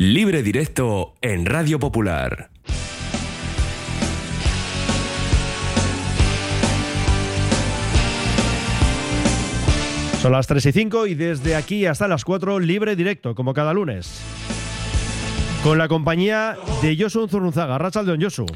Libre directo en Radio Popular. Son las 3 y 5 y desde aquí hasta las 4 libre directo, como cada lunes. Con la compañía de Josu Zurunzaga, Rachaldeón Josu.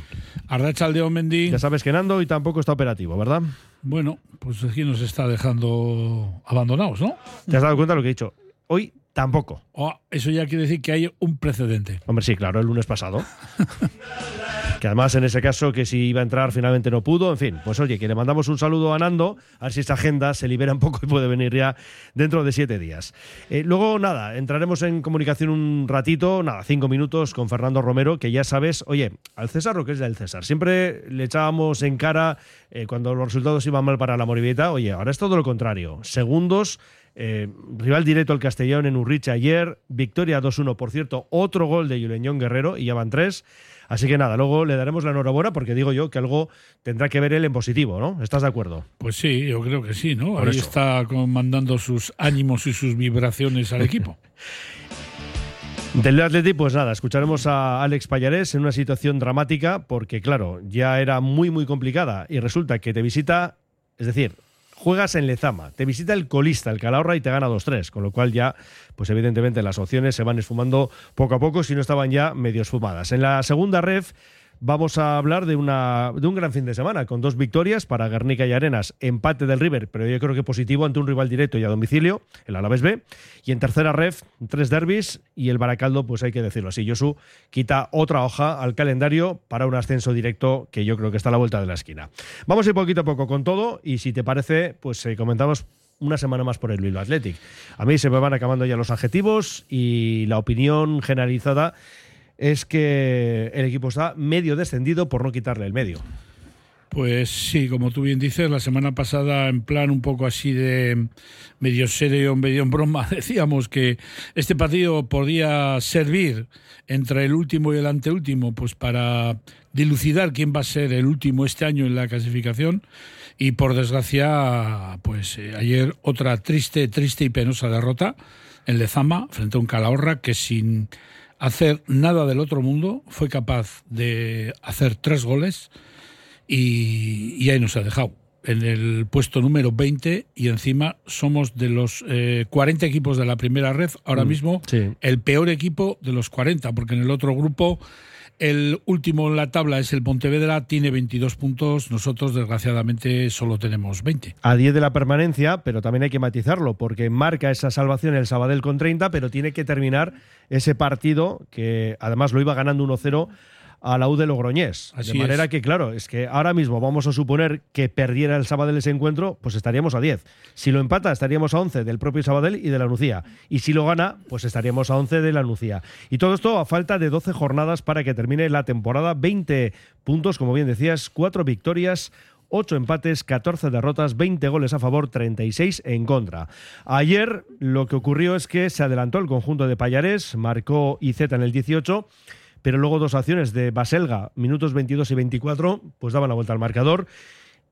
Arrachaldeón Mendy. Ya sabes que Nando y tampoco está operativo, ¿verdad? Bueno, pues aquí nos está dejando abandonados, ¿no? ¿Te has dado cuenta de lo que he dicho? Hoy tampoco. Oh, eso ya quiere decir que hay un precedente. Hombre, sí, claro, el lunes pasado. que además en ese caso que si iba a entrar finalmente no pudo, en fin, pues oye, que le mandamos un saludo a Nando, a ver si esta agenda se libera un poco y puede venir ya dentro de siete días. Eh, luego, nada, entraremos en comunicación un ratito, nada, cinco minutos con Fernando Romero, que ya sabes, oye, al César lo que es del César, siempre le echábamos en cara eh, cuando los resultados iban mal para la Moribeta, oye, ahora es todo lo contrario, segundos eh, rival directo al Castellón en Urriche ayer, victoria 2-1, por cierto, otro gol de Yuleñón Guerrero y ya van tres. Así que nada, luego le daremos la enhorabuena porque digo yo que algo tendrá que ver él en positivo, ¿no? ¿Estás de acuerdo? Pues sí, yo creo que sí, ¿no? Por Ahí eso. está mandando sus ánimos y sus vibraciones al equipo. Del Atleti, pues nada, escucharemos a Alex Payarés en una situación dramática porque, claro, ya era muy, muy complicada y resulta que te visita, es decir, juegas en Lezama, te visita el colista, el Calahorra, y te gana 2-3, con lo cual ya, pues evidentemente las opciones se van esfumando poco a poco si no estaban ya medio esfumadas. En la segunda ref vamos a hablar de, una, de un gran fin de semana, con dos victorias para Guernica y Arenas, empate del River, pero yo creo que positivo ante un rival directo y a domicilio, el Alavés B, y en tercera ref, tres derbis y el Baracaldo, pues hay que decirlo así, Josu quita otra hoja al calendario para un ascenso directo que yo creo que está a la vuelta de la esquina. Vamos a ir poquito a poco con todo y si te parece, pues eh, comentamos una semana más por el Bilbao Athletic. A mí se me van acabando ya los adjetivos y la opinión generalizada es que el equipo está medio descendido por no quitarle el medio. Pues sí, como tú bien dices, la semana pasada, en plan un poco así de medio serio, medio en broma, decíamos que este partido podía servir entre el último y el anteúltimo, pues para dilucidar quién va a ser el último este año en la clasificación. Y por desgracia, pues eh, ayer otra triste, triste y penosa derrota en Lezama frente a un Calahorra que sin hacer nada del otro mundo fue capaz de hacer tres goles y, y ahí nos ha dejado. En el puesto número 20 y encima somos de los eh, 40 equipos de la primera red, ahora Mm, mismo sí. el peor equipo de los 40, porque en el otro grupo el último en la tabla es el Pontevedra, tiene 22 puntos, nosotros desgraciadamente solo tenemos 20. A 10 de la permanencia, pero también hay que matizarlo, porque marca esa salvación el Sabadell con 30, pero tiene que terminar ese partido que además lo iba ganando 1-0 a la U de Logroñés. Así de manera es. que, claro, es que ahora mismo vamos a suponer que perdiera el Sabadell ese encuentro, pues estaríamos a 10. Si lo empata, estaríamos a 11 del propio Sabadell y de la Nucía. Y si lo gana, pues estaríamos a 11 de la Nucía. Y todo esto a falta de 12 jornadas para que termine la temporada. 20 puntos, como bien decías, 4 victorias. 8 empates, 14 derrotas, 20 goles a favor, 36 en contra. Ayer lo que ocurrió es que se adelantó el conjunto de Payarés, marcó IZ en el 18, pero luego dos acciones de Baselga, minutos 22 y 24, pues daban la vuelta al marcador.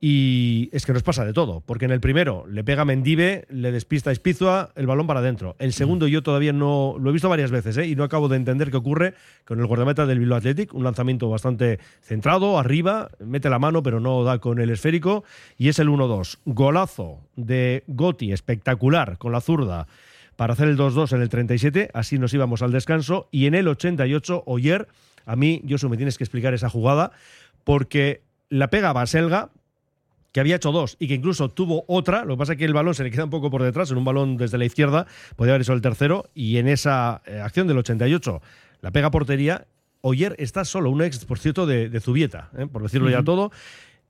Y es que nos pasa de todo, porque en el primero le pega Mendive, le despista Espizua, el balón para adentro. El segundo yo todavía no lo he visto varias veces ¿eh? y no acabo de entender qué ocurre con el guardameta del Bilbao Athletic, un lanzamiento bastante centrado, arriba, mete la mano pero no da con el esférico y es el 1-2. Golazo de Gotti, espectacular, con la zurda para hacer el 2-2 en el 37, así nos íbamos al descanso y en el 88 Oyer, a mí, Josu, me tienes que explicar esa jugada porque la pega Baselga, que había hecho dos y que incluso tuvo otra. Lo que pasa es que el balón se le queda un poco por detrás, en un balón desde la izquierda, podía haber sido el tercero. Y en esa eh, acción del 88, la pega a portería. Oyer está solo, un ex, por cierto, de, de Zubieta, ¿eh? por decirlo ya todo.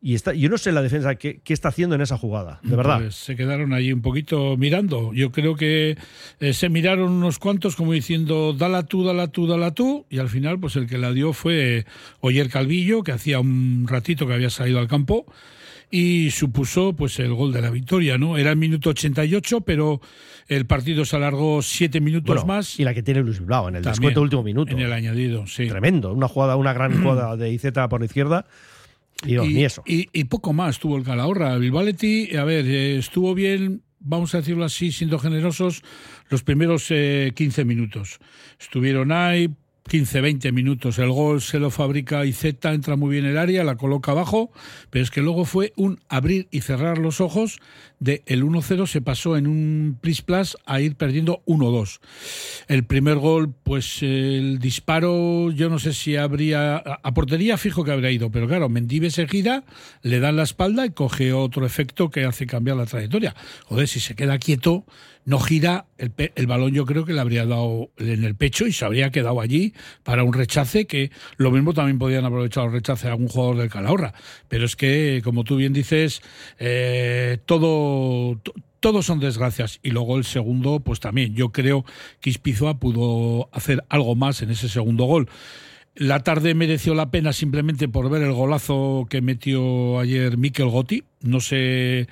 Y está, yo no sé la defensa qué, está haciendo en esa jugada, de verdad. Pues se quedaron allí un poquito mirando. Yo creo que eh, se miraron unos cuantos como diciendo, dala tú, dala tú, dala tú. Y al final, pues el que la dio fue Oyer Calvillo, que hacía un ratito que había salido al campo y supuso pues el gol de la victoria, ¿no? Era el minuto 88, pero el partido se alargó siete minutos Bueno, más. Y la que tiene Luis Bilbao en el También, descuento último minuto. En el añadido, sí. Tremendo. Una jugada, una gran jugada de IZ por la izquierda. Y, y, ni eso. y- y poco más tuvo el Calahorra. Bilbao Athletic, a ver, eh, estuvo bien vamos a decirlo así, siendo generosos, los primeros 15 eh, minutos. Estuvieron ahí, 15, 20 minutos. El gol se lo fabrica Izeta, entra muy bien el área, la coloca abajo, pero es que luego fue un abrir y cerrar los ojos de el 1-0 se pasó en un plis plus a ir perdiendo 1-2. El primer gol, pues el disparo, yo no sé si habría a portería fijo que habría ido, pero claro, Mendive se gira, le dan la espalda y coge otro efecto que hace cambiar la trayectoria. Joder, si se queda quieto, no gira, el, el, balón yo creo que le habría dado en el pecho y se habría quedado allí para un rechace que lo mismo también podían aprovechar el rechace a algún jugador del Calahorra. Pero es que, como tú bien dices, eh, todo, todos son desgracias. Y luego el segundo, pues también. Yo creo que Ispizua pudo hacer algo más en ese segundo gol. La tarde mereció la pena simplemente por ver el golazo que metió ayer Mikel Gotti. No sé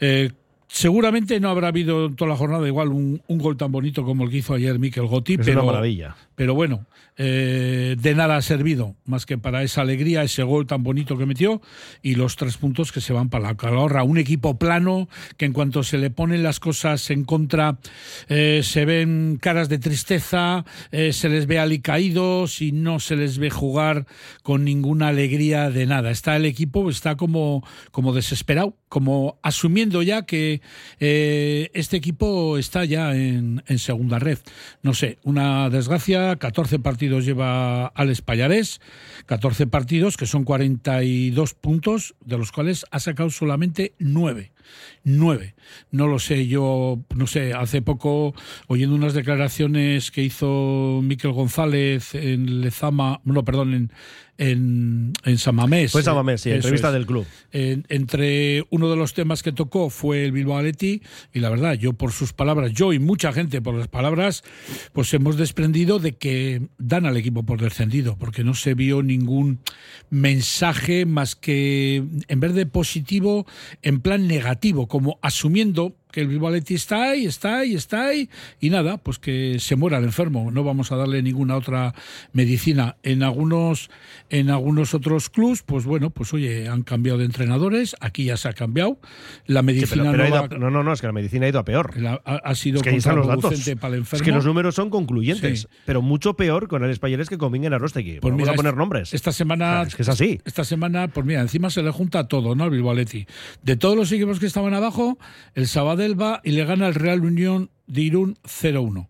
eh, Seguramente no habrá habido en toda la jornada igual un, gol tan bonito como el que hizo ayer Mikel Gotti. Es pero, una maravilla. Pero bueno, eh, de nada ha servido más que para esa alegría, ese gol tan bonito que metió y los tres puntos que se van para la calahorra. Un equipo plano que en cuanto se le ponen las cosas en contra eh, se ven caras de tristeza, eh, se les ve alicaídos y no se les ve jugar con ninguna alegría de nada. Está el equipo, está como, como desesperado, como asumiendo ya que este equipo está ya en, segunda red. No sé, una desgracia, 14 partidos lleva Alex Payarés, 14 partidos que son 42 puntos, de los cuales ha sacado solamente 9 nueve. No lo sé, yo, no sé, hace poco, oyendo unas declaraciones que hizo Miquel González en Lezama, no, perdón, en, en, en Samamés. Fue Samamés, sí, entrevista del club. entre uno de los temas que tocó fue el Bilbao Atleti y la verdad, yo por sus palabras, yo y mucha gente por las palabras, pues hemos desprendido de que dan al equipo por descendido, porque no se vio ningún mensaje más que en vez de positivo, en plan negativo, como asumiendo que el Bilbao está ahí, está ahí, está ahí, y nada, pues que se muera el enfermo. No vamos a darle ninguna otra medicina. En algunos, en algunos otros clubs, pues bueno, pues oye, han cambiado de entrenadores, aquí ya se ha cambiado. La medicina no, no, no, es que la medicina ha ido a peor. ha, sido es que para el enfermo. Es que los números son concluyentes, pero mucho peor con el españoles que convingen a Rostegui. Pues vamos a poner nombres. Esta semana. es que es así. Esta semana, pues mira, encima se le junta todo, ¿no? El Bilbao De todos los equipos que estaban abajo, el sábado va y le gana el Real Unión de Irún 0-1.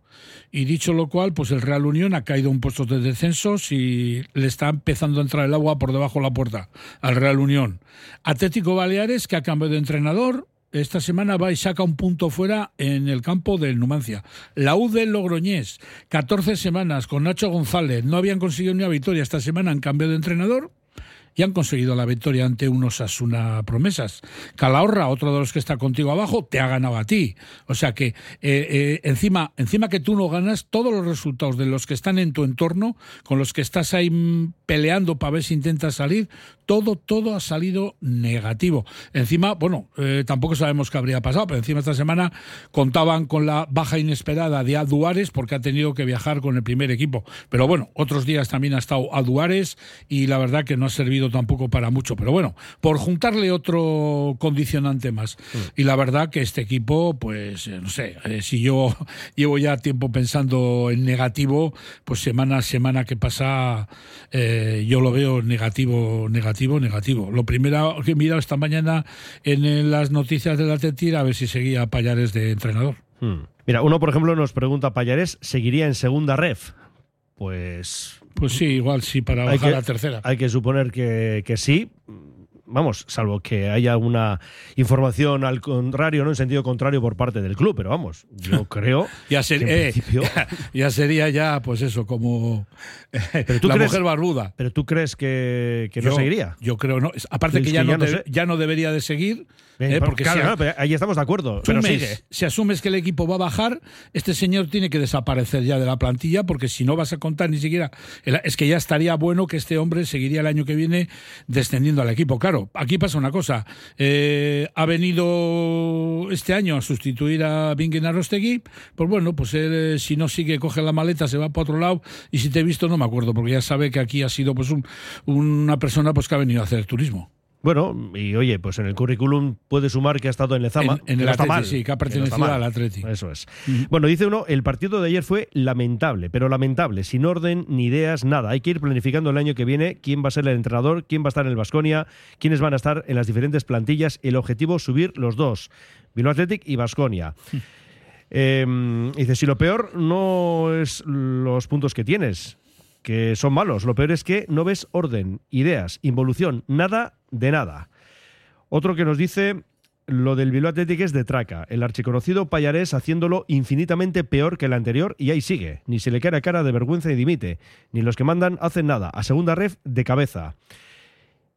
Y dicho lo cual, pues el Real Unión ha caído un puesto de descensos y le está empezando a entrar el agua por debajo de la puerta al Real Unión. Atlético Baleares, que ha cambiado de entrenador, esta semana va y saca un punto fuera en el campo del Numancia. La U del Logroñés, 14 semanas con Nacho González, no habían conseguido ni una victoria. Esta semana han cambiado de entrenador y han conseguido la victoria ante unos Asuna promesas. Calahorra, otro de los que está contigo abajo, te ha ganado a ti. O sea que eh, eh, encima, encima que tú no ganas, todos los resultados de los que están en tu entorno, con los que estás ahí peleando para ver si intentas salir, todo, todo ha salido negativo. Encima, bueno, eh, tampoco sabemos qué habría pasado, pero encima esta semana contaban con la baja inesperada de Aduares porque ha tenido que viajar con el primer equipo. Pero bueno, otros días también ha estado Aduares y la verdad que no ha servido tampoco para mucho. Pero bueno, por juntarle otro condicionante más. Mm. Y la verdad que este equipo, pues, eh, no sé, eh, si yo llevo ya tiempo pensando en negativo, pues semana a semana que pasa, yo lo veo negativo, negativo negativo, negativo. Lo primero que he mirado esta mañana en las noticias de la Tetira a ver si seguía Payares de entrenador. Hmm. Mira, uno, por ejemplo, nos pregunta, ¿Payares seguiría en segunda ref? Pues... Pues sí, igual sí, para bajar la tercera. Hay que suponer que, que sí vamos, salvo que haya una información al contrario, no en sentido contrario por parte del club, pero vamos, yo creo ya, eh, ya, sería ya, pues eso, como la mujer barbuda. Pero tú crees que, no seguiría? Yo creo no. Aparte que, ya, no ya no debería de seguir, eh, porque ahí estamos de acuerdo. Pero sigue. Si asumes que el equipo va a bajar, este señor tiene que desaparecer ya de la plantilla, porque si no vas a contar ni siquiera. Es que ya estaría bueno que este hombre seguiría el año que viene descendiendo al equipo. Claro, aquí pasa una cosa. Eh, ha venido este año a sustituir a Bingen Arostegui. Pues bueno, pues él, eh, si no sigue, coge la maleta, se va para otro lado. Y si te he visto, no me acuerdo, porque ya sabe que aquí ha sido pues una persona pues que ha venido a hacer turismo. Bueno, y oye, pues en el currículum puede sumar que ha estado en Lezama. En, en el Atleti, sí, que ha pertenecido al Atleti. Eso es. Bueno, dice uno, el partido de ayer fue lamentable, pero lamentable, sin orden, ni ideas, nada. Hay que ir planificando el año que viene quién va a ser el entrenador, quién va a estar en el Vasconia, quiénes van a estar en las diferentes plantillas. El objetivo, subir los dos, Bilbao Athletic y Vasconia. Eh, dice, si lo peor no es los puntos que tienes, que son malos, lo peor es que no ves orden, ideas, involución, nada de nada. Otro que nos dice, lo del Bilbao Athletic es de traca, el archiconocido Payarés haciéndolo infinitamente peor que el anterior y ahí sigue, ni se le cae cara de vergüenza y dimite, ni los que mandan hacen nada, a segunda ref de cabeza.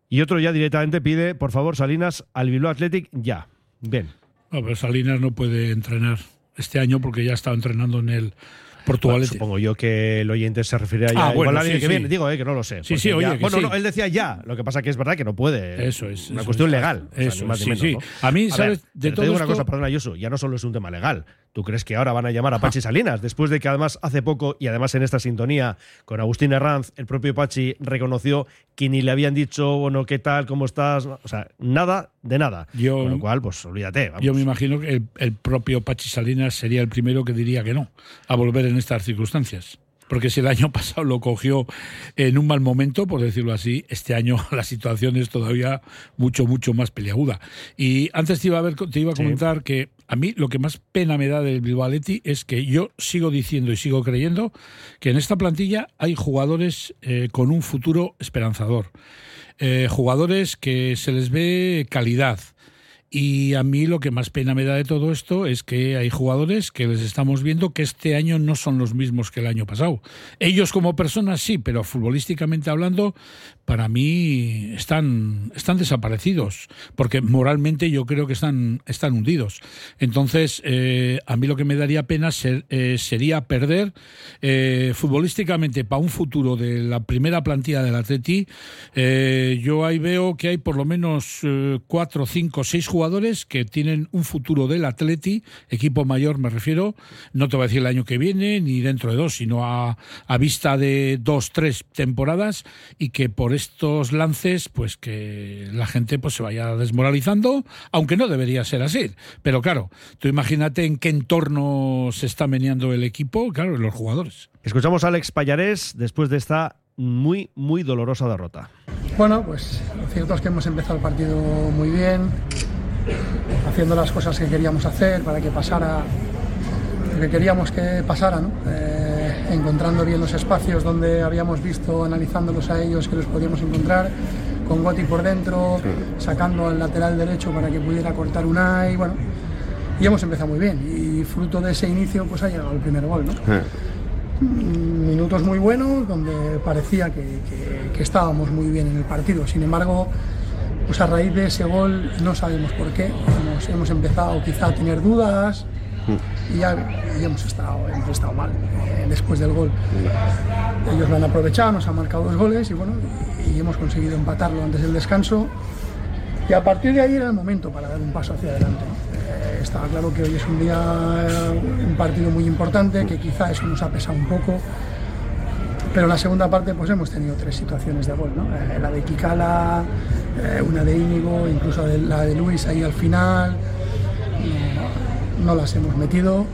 Y otro ya directamente pide, por favor, Salinas, al Bilbao Athletic ya. Bien. Salinas no puede entrenar este año porque ya estaba entrenando en el Portugal. Bueno, supongo yo que el oyente se refiere a ya. Ah, bueno, sí, que sí. viene. Digo, eh, que no lo sé. Sí, sí, oye, ya- que Bueno, no, él decía ya. Lo que pasa que es verdad que no puede. Eso es, Una eso cuestión es. legal. o sea, Eso más sí, menos, sí. ¿no? A mí, ver, ¿sabes? De pero te todo digo una esto- cosa, perdona, Yosu, ya no solo es un tema legal. ¿Tú crees que ahora van a llamar a Pachi Salinas? Después de que además hace poco, y además en esta sintonía con Agustín Herranz, el propio Pachi reconoció que ni le habían dicho, bueno, ¿qué tal? ¿Cómo estás? O sea, nada de nada. Yo- Con lo cual, pues olvídate. vamos. Yo me imagino que el, el propio Pachi Salinas sería el primero que diría que no a volver en estas circunstancias. Porque si el año pasado lo cogió en un mal momento, por decirlo así, este año la situación es todavía mucho, mucho más peliaguda. Y antes te iba a, ver, te iba a Sí. comentar que a mí lo que más pena me da del Bilbao es que yo sigo diciendo y sigo creyendo que en esta plantilla hay jugadores eh, con un futuro esperanzador. Eh, jugadores que se les ve calidad. Y a mí lo que más pena me da de todo esto es que hay jugadores que les estamos viendo que este año no son los mismos que el año pasado. Ellos como personas sí, pero futbolísticamente hablando, para mí están, están desaparecidos, porque moralmente yo creo que están, están hundidos. Entonces, eh, a mí lo que me daría pena ser- eh, sería perder eh, futbolísticamente para un futuro de la primera plantilla del Atleti. yo ahí veo que hay por lo menos cuatro, cinco, seis jugadores que tienen un futuro del Atleti, equipo mayor me refiero, no te voy a decir el año que viene ni dentro de dos, sino a, a vista de dos, tres temporadas y que por estos lances, pues que la gente pues se vaya desmoralizando, aunque no debería ser así. Pero claro, tú imagínate en qué entorno se está meneando el equipo, claro, los jugadores. Escuchamos a Alex Payarés después de esta muy, muy dolorosa derrota. Bueno, pues lo cierto es que hemos empezado el partido muy bien, haciendo las cosas que queríamos hacer para que pasara lo que queríamos que pasara, ¿no? Eh, encontrando bien los espacios donde habíamos visto, analizándolos a ellos, que los podíamos encontrar, con Gotti por dentro, sacando al lateral derecho para que pudiera cortar una y bueno, y hemos empezado muy bien. Y fruto de ese inicio, pues ha llegado el primer gol, ¿no? minutos muy buenos donde parecía que, que- que estábamos muy bien en el partido. Sin embargo, pues a raíz de ese gol no sabemos por qué. Hemos, hemos empezado quizá a tener dudas y ya hemos, estado, hemos estado mal eh, después del gol. Ellos lo han aprovechado, nos han marcado dos goles y bueno, y, hemos conseguido empatarlo antes del descanso. Y a partir de ahí era el momento para dar un paso hacia adelante. Eh, estaba claro que hoy es un día, eh, un partido muy importante, que quizá eso nos ha pesado un poco. Pero en la segunda parte pues hemos tenido tres situaciones de gol, ¿no? Eh, la de Kikala, una de Íñigo, incluso la de Luis ahí al final. No, las hemos metido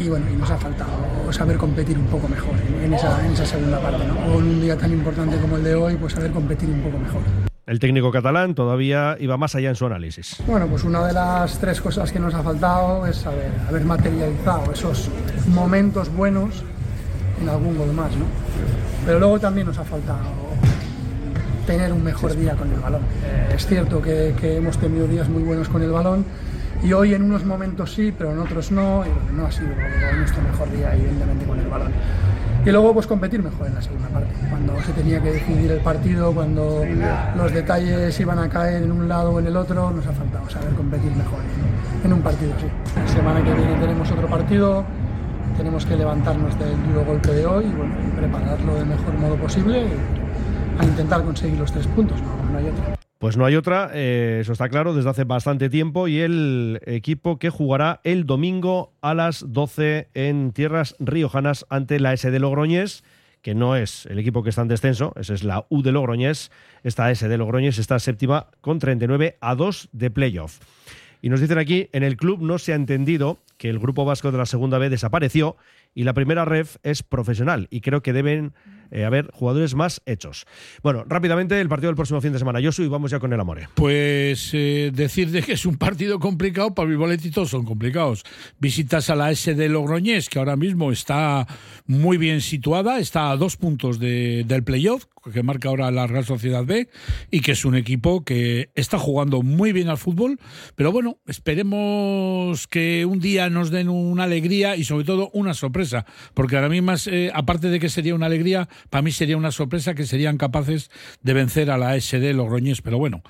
y bueno, y nos ha faltado saber competir un poco mejor en, en esa, en esa segunda parte, ¿no? O en un día tan importante como el de hoy, pues saber competir un poco mejor. El técnico catalán todavía iba más allá en su análisis. Bueno, pues una de las tres cosas que nos ha faltado es haber, haber materializado esos momentos buenos en algún gol más, ¿no? Pero luego también nos ha faltado tener un mejor día con el balón. Eh, es cierto que, que hemos tenido días muy buenos con el balón y hoy en unos momentos sí, pero en otros no, y no ha sido nuestro mejor día evidentemente con el balón. Y luego pues competir mejor en la segunda parte, cuando se tenía que decidir el partido, cuando los detalles iban a caer en un lado o en el otro, nos ha faltado saber competir mejor en, un partido así. La semana que viene tenemos otro partido, tenemos que levantarnos del duro golpe de hoy y bueno, prepararlo del mejor modo posible y intentar conseguir los tres puntos, no, no hay otra. Pues no hay otra, eh, eso está claro, desde hace bastante tiempo y el equipo que jugará el domingo a las 12 en tierras riojanas ante la SD Logroñés, que no es el equipo que está en descenso, esa es la U de Logroñés, esta S de Logroñés está séptima con 39 a 2 de playoff. Y nos dicen aquí, en el club no se ha entendido que el grupo vasco de la segunda B desapareció y la primera ref es profesional y creo que deben eh, haber jugadores más hechos. Bueno, rápidamente el partido del próximo fin de semana, Josu, y vamos ya con el Amore. Pues eh, decir de que es un partido complicado, para mi todos son complicados. Visitas a la S de Logroñés, que ahora mismo está muy bien situada, está a dos puntos del playoff, que marca ahora la Real Sociedad B, y que es un equipo que está jugando muy bien al fútbol, pero bueno, esperemos que un día nos den una alegría y sobre todo una sorpresa, porque ahora mismo, eh, aparte de que sería una alegría, para mí sería una sorpresa que serían capaces de vencer a la SD Logroñés, pero bueno,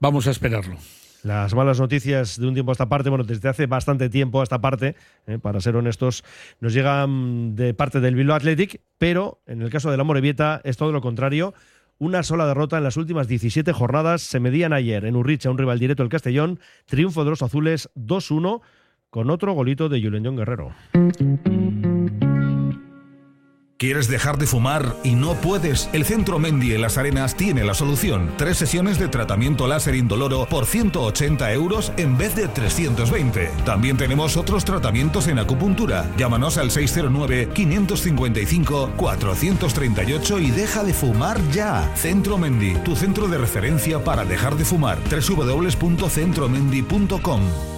vamos a esperarlo. Las malas noticias de un tiempo a esta parte, bueno, desde hace bastante tiempo a esta parte, eh, para ser honestos, nos llegan de parte del Bilbao Athletic, pero en el caso de la Morevieta es todo lo contrario. Una sola derrota en las últimas 17 jornadas se medían ayer en Urricha, un rival directo del Castellón, triunfo de los azules 2-1 con otro golito de Julen Guerrero. ¿Quieres dejar de fumar y no puedes? El Centro Mendy en Las Arenas tiene la solución. Tres sesiones de tratamiento láser indoloro por 180 euros en vez de 320. También tenemos otros tratamientos en acupuntura. Llámanos al 609-555-438 y deja de fumar ya. Centro Mendy, tu centro de referencia para dejar de fumar. www.centromendy.com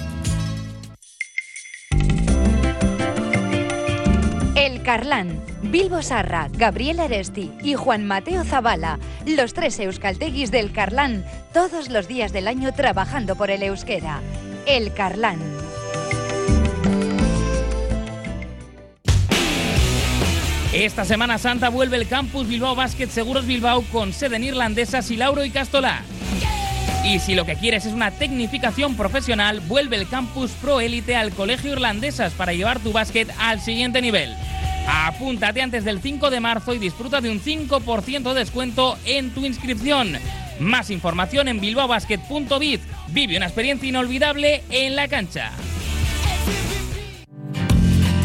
Carlán Bilbo Sarra, Gabriel Aresti y Juan Mateo Zavala, los tres euskalteguis del Carlán, todos los días del año trabajando por el euskera. El Carlán. Esta Semana Santa vuelve el campus Bilbao Basket Seguros Bilbao con sede en irlandesas y Lauro y Castolá. Y si lo que quieres es una tecnificación profesional, vuelve el campus Pro Élite al Colegio Irlandesas para llevar tu básquet al siguiente nivel. Apúntate antes del 5 de marzo y disfruta de un 5% de descuento en tu inscripción. Más información en bilbaobasket.biz. Vive una experiencia inolvidable en la cancha.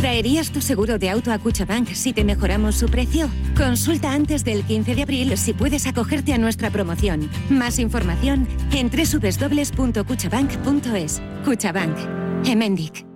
¿Traerías tu seguro de auto a Cuchabank si te mejoramos su precio? Consulta antes del 15 de abril si puedes acogerte a nuestra promoción. Más información en www.cuchabank.es. Cuchabank. Emendic.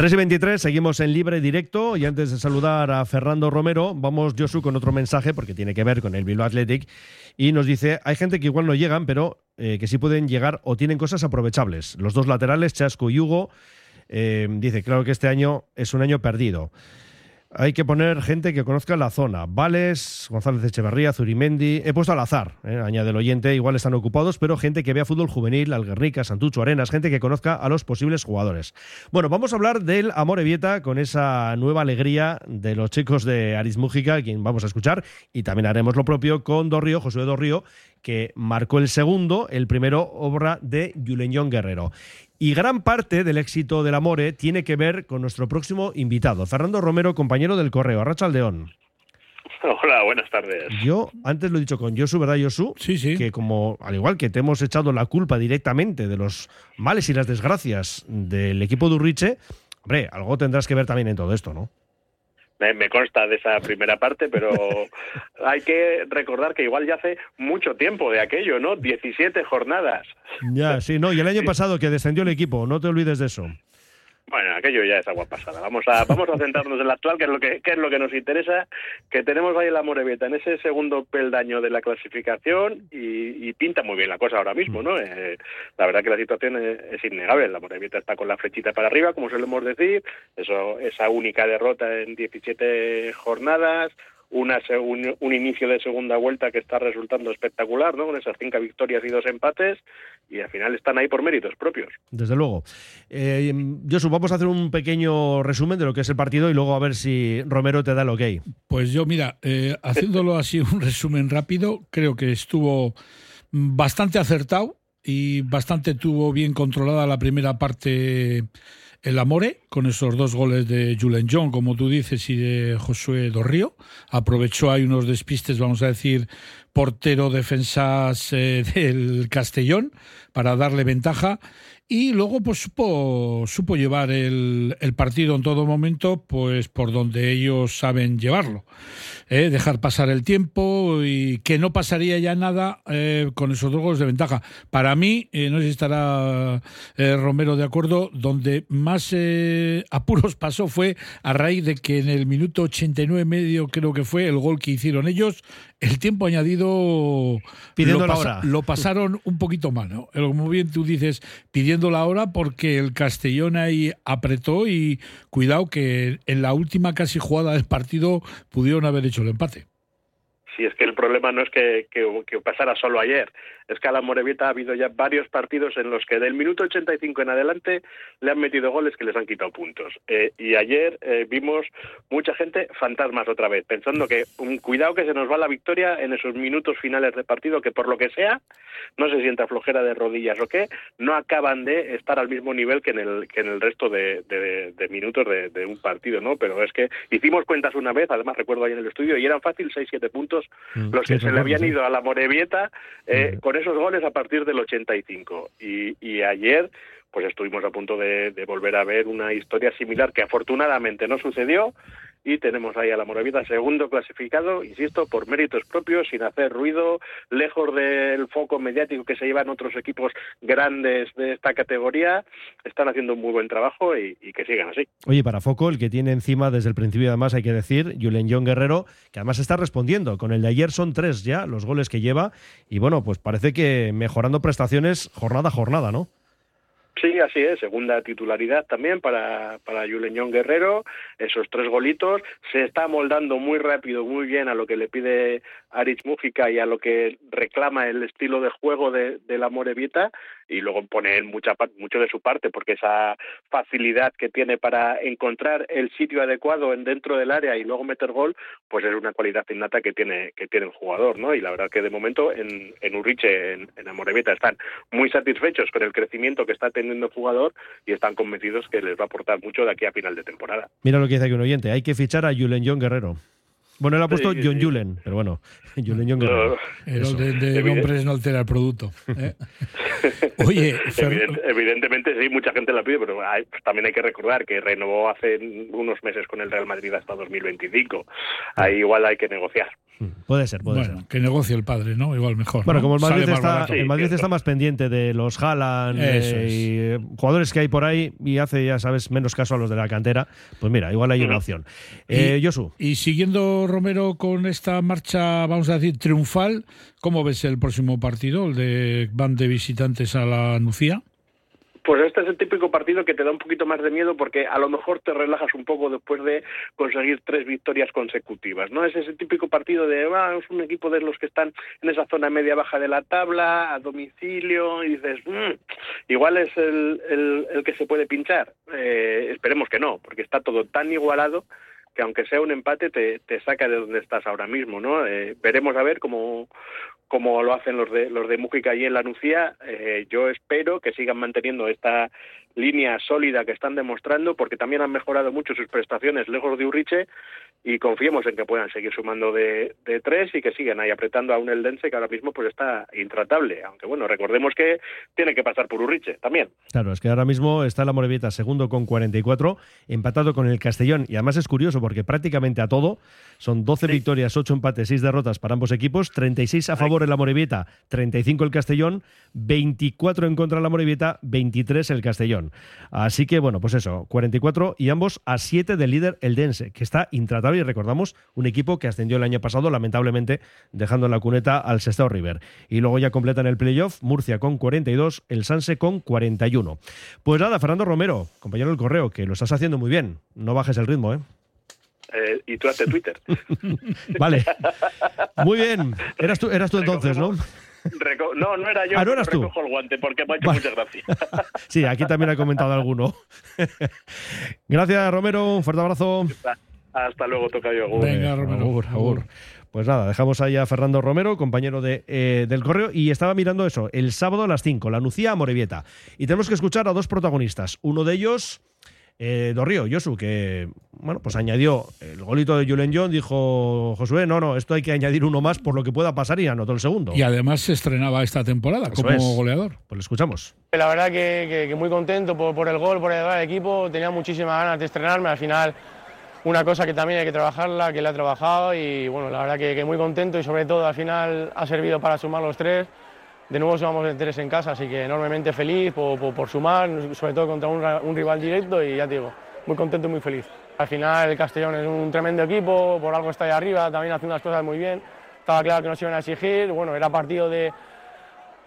3 y 23, seguimos en libre directo y antes de saludar a Fernando Romero, vamos Josu con otro mensaje porque tiene que ver con el Bilbao Athletic y nos dice, hay gente que igual no llegan, pero eh, que sí pueden llegar o tienen cosas aprovechables. Los dos laterales, Chasco y Hugo, eh, dice, claro que este año es un año perdido. Hay que poner gente que conozca la zona. Vales, González Echeverría, Zurimendi. He puesto al azar, eh, añade el oyente, igual están ocupados, pero gente que vea fútbol juvenil, Alguernica, Santucho, Arenas, gente que conozca a los posibles jugadores. Bueno, vamos a hablar del Amore Vieta con esa nueva alegría de los chicos de Aris Mújica, quien vamos a escuchar, y también haremos lo propio con Dorrío, Josué Dorrío, que marcó el segundo, el primero obra de Yuleñón Guerrero. Y gran parte del éxito del Amore tiene que ver con nuestro próximo invitado, Fernando Romero, compañero del Correo, Arrachaldeón. Hola, buenas tardes. Yo antes lo he dicho con Josu, ¿verdad, Josu? Sí, sí. Que como, al igual que te hemos echado la culpa directamente de los males y las desgracias del equipo de Urriche, hombre, algo tendrás que ver también en todo esto, ¿no? Me, consta de esa primera parte, pero hay que recordar que igual ya hace mucho tiempo de aquello, ¿no? 17 jornadas. Ya, sí, no, y el año pasado que descendió el equipo, no te olvides de eso. Bueno, aquello ya es agua pasada. Vamos a vamos a centrarnos en la actual, que es lo que, es lo que nos interesa, que tenemos ahí la Morevieta en ese segundo peldaño de la clasificación y, pinta muy bien la cosa ahora mismo, ¿no? Eh, la verdad que la situación es, innegable. La Morevieta está con la flechita para arriba, como solemos decir. Eso, esa única derrota en 17 jornadas, una, un, un, inicio de segunda vuelta que está resultando espectacular, ¿no? Con esas cinco victorias y dos empates, y al final están ahí por méritos propios. Desde luego. Eh, Josu, vamos a hacer un pequeño resumen de lo que es el partido y luego a ver si Romero te da el ok. Pues yo, mira, eh, haciéndolo así un resumen rápido, creo que estuvo bastante acertado y bastante tuvo bien controlada la primera parte el Amore, con esos dos goles de Julen John, como tú dices, y de Josué Dorrío. Aprovechó hay unos despistes, vamos a decir, portero defensas eh, del Castellón para darle ventaja y luego pues supo, supo llevar el, el, partido en todo momento pues por donde ellos saben llevarlo ¿eh? dejar pasar el tiempo y que no pasaría ya nada eh, con esos dos goles de ventaja para mí eh, no sé si estará Romero de acuerdo donde más apuros pasó fue a raíz de que en el minuto 89 medio creo que fue el gol que hicieron ellos el tiempo añadido pidiendo lo, la hora. lo pasaron un poquito mal, ¿no? Como bien tú dices, pidiendo la hora porque el Castellón ahí apretó y cuidado que en la última casi jugada del partido pudieron haber hecho el empate. Sí, es que el problema no es que, que, pasara solo ayer, es que a la Morevieta ha habido ya varios partidos en los que del minuto 85 en adelante le han metido goles que les han quitado puntos. Eh, y ayer eh, vimos mucha gente fantasmas otra vez, pensando que un cuidado que se nos va la victoria en esos minutos finales de partido que por lo que sea, no se sienta flojera de rodillas o qué, no acaban de estar al mismo nivel que en el, que en el resto de, de, minutos de, un partido, ¿no? Pero es que hicimos cuentas una vez, además recuerdo ahí en el estudio, y eran fácil 6-7 puntos mm, los que se le habían ido a la Morevieta eh, mm. con esos goles a partir del 85. Y, y ayer pues estuvimos a punto de, volver a ver una historia similar que afortunadamente no sucedió y tenemos ahí a la Moravita segundo clasificado, insisto, por méritos propios, sin hacer ruido, lejos del foco mediático que se llevan otros equipos grandes de esta categoría, están haciendo un muy buen trabajo y, que sigan así. Oye, para foco, el que tiene encima desde el principio además hay que decir, Julen John Guerrero, que además está respondiendo, con el de ayer son tres ya los goles que lleva y bueno, pues parece que mejorando prestaciones jornada a jornada, ¿no? Sí, así es, segunda titularidad también para, para Juleñón Guerrero, esos tres golitos, se está moldando muy rápido, muy bien a lo que le pide Aritz Mújica y a lo que reclama el estilo de juego de, de la Morevita y luego pone mucha, mucho de su parte porque esa facilidad que tiene para encontrar el sitio adecuado en dentro del área y luego meter gol, pues es una cualidad innata que tiene que tiene el jugador, ¿no? Y la verdad que de momento en, en Urriche, en, en están muy satisfechos con el crecimiento que está teniendo el jugador y están convencidos que les va a aportar mucho de aquí a final de temporada. Mira lo que dice aquí un oyente, hay que fichar a Julen John Guerrero. Bueno, él ha puesto John Julen, pero bueno, Julen John Guerrero. El de, de nombres no altera el producto. ¿eh? Oye, evidentemente sí, mucha gente la pide, pero pues también hay que recordar que renovó hace unos meses con el Real Madrid hasta 2025. Ahí igual hay que negociar. Mm, puede ser, puede bueno, que negocie el padre, ¿no? Igual mejor. Bueno, como el Madrid, está, el Madrid está más pendiente de los Haaland eh, y eh, jugadores que hay por ahí y hace, ya sabes, menos caso a los de la cantera, pues mira, igual hay una opción. Eh, Josu. Y siguiendo, Romero, con esta marcha, vamos a decir, triunfal, ¿cómo ves el próximo partido, el de van de visitantes a la Nucía? Pues este es el típico partido que te da un poquito más de miedo porque a lo mejor te relajas un poco después de conseguir tres victorias consecutivas, ¿no? Es ese típico partido de, ah, es un equipo de los que están en esa zona media-baja de la tabla, a domicilio, y dices, mm, igual es el, que se puede pinchar. Eh, esperemos que no, porque está todo tan igualado que aunque sea un empate te, te saca de donde estás ahora mismo, ¿no? Eh, veremos a ver cómo, como lo hacen los de los de Mújica y en la Nucía. Eh, yo espero que sigan manteniendo esta línea sólida que están demostrando, porque también han mejorado mucho sus prestaciones lejos de Urriche y confiemos en que puedan seguir sumando de, de tres y que sigan ahí apretando a un Eldense que ahora mismo pues está intratable. Aunque bueno, recordemos que tiene que pasar por Urriche también. Claro, es que ahora mismo está la Morevieta segundo con 44, empatado con el Castellón. Y además es curioso porque prácticamente a todo son 12 victorias, 8 empates, 6 derrotas para ambos equipos, 36 a favor en la Morevieta, 35 el Castellón, 24 en contra de la Morevieta, 23 el Castellón. Así que bueno, pues eso, 44 y ambos a 7 del líder Eldense, que está intratable y recordamos un equipo que ascendió el año pasado, lamentablemente dejando en la cuneta al Sestao River. Y luego ya completan el playoff Murcia con 42, el Sanse con 41. Pues nada, Fernando Romero, compañero del correo, que lo estás haciendo muy bien. No bajes el ritmo, ¿eh? Eh, y tú haces Twitter. vale. Muy bien. Eras tú, eras tú entonces, ¿no? Reco no, no era yo. Ah, no eras tú. Recojo el guante porque me ha hecho vale. mucha gracia. sí, aquí también ha comentado alguno. Gracias, Romero. Un fuerte abrazo. Hasta luego, toca yo. Venga, Romero. Agur, agur. Pues nada, dejamos ahí a Fernando Romero, compañero de, eh, del correo, y estaba mirando eso, el sábado a las 5, la Nucía a Morevieta. Y tenemos que escuchar a dos protagonistas. Uno de ellos, eh, Dorrío, Josu, que bueno, pues añadió el golito de Julen John, dijo Josué, no, no, esto hay que añadir uno más por lo que pueda pasar y anotó el segundo. Y además se estrenaba esta temporada Eso como es. goleador. Pues lo escuchamos. La verdad que, que- que muy contento por, por el gol, por ayudar al equipo. Tenía muchísimas ganas de estrenarme. Al final, una cosa que también hay que trabajarla, que la he trabajado y bueno, la verdad que, que muy contento y sobre todo al final ha servido para sumar los tres. De nuevo sumamos de tres en casa, así que enormemente feliz por, por- sumar, sobre todo contra un, rival directo y ya te digo, muy contento y muy feliz. Al final el Castellón es un tremendo equipo, por algo está ahí arriba, también hace unas cosas muy bien. Estaba claro que nos iban a exigir, bueno, era partido de,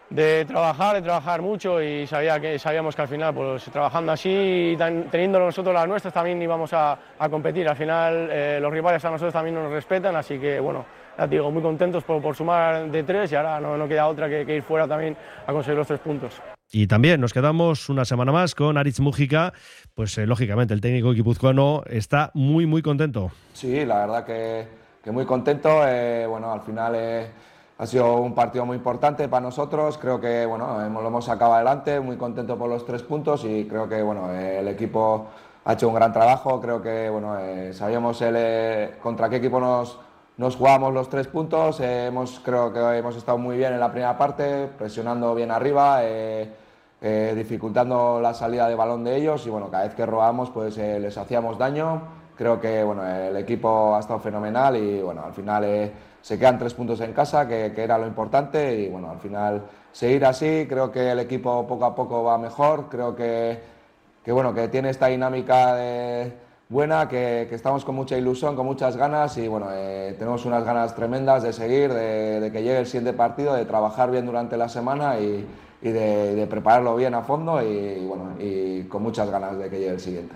de trabajar, de trabajar mucho y sabía que, sabíamos que al final, pues trabajando así y teniendo nosotros las nuestras, también íbamos a, a competir. Al final, eh, los rivales a nosotros también nos respetan, así que bueno, ya te digo, muy contentos por, por sumar de tres y ahora no, no queda otra que, que ir fuera también a conseguir los tres puntos. Y también nos quedamos una semana más con Aritz Mújica. Pues eh, lógicamente el técnico guipuzcoano está muy, muy contento. Sí, la verdad que, que muy contento. eh, bueno, al final eh, ha sido un partido muy importante para nosotros. Creo que bueno, hemos- lo hemos sacado adelante, muy contento por los tres puntos y creo que bueno, eh, el equipo ha hecho un gran trabajo. Creo que bueno, eh, sabíamos el, eh, contra qué equipo nos, nos jugamos los tres puntos. eh, hemos, creo que hemos estado muy bien en la primera parte, presionando bien arriba. eh, eh, dificultando la salida de balón de ellos y bueno, cada vez que robamos pues les hacíamos daño. Creo que bueno, el equipo ha estado fenomenal y bueno, al final se quedan tres puntos en casa, que, que era lo importante y bueno, al final seguir así, creo que el equipo poco a poco va mejor, creo que, que bueno, que tiene esta dinámica de- buena, que, estamos con mucha ilusión, con muchas ganas y bueno, eh, tenemos unas ganas tremendas de seguir, de, que llegue el siguiente partido, de trabajar bien durante la semana y, de, prepararlo bien a fondo y bueno, y con muchas ganas de que llegue el siguiente.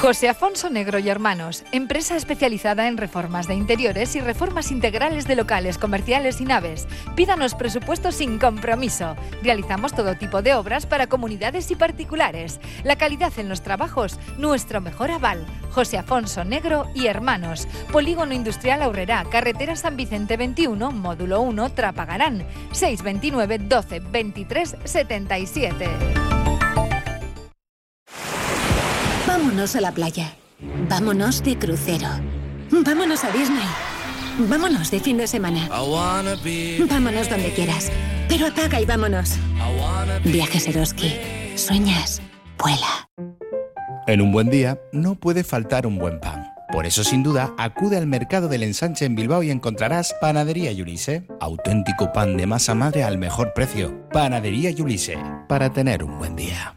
José Afonso Negro y Hermanos, empresa especializada en reformas de interiores y reformas integrales de locales comerciales y naves. Pídanos presupuestos sin compromiso. Realizamos todo tipo de obras para comunidades y particulares. La calidad en los trabajos, nuestro mejor aval. José Afonso Negro y Hermanos. Polígono Industrial Aurrera, Carretera San Vicente 21, Módulo 1, Trapagarán. 629 12 23 77. Vámonos a la playa. Vámonos de crucero. Vámonos a Disney. Vámonos de fin de semana. Vámonos donde quieras. Pero apaga y vámonos. Viajes Eroski. Sueñas. Vuela. En un buen día no puede faltar un buen pan. Por eso, sin duda, acude al mercado del ensanche en Bilbao y encontrarás Panadería Yulise. Auténtico pan de masa madre al mejor precio. Panadería Yulise. Para tener un buen día.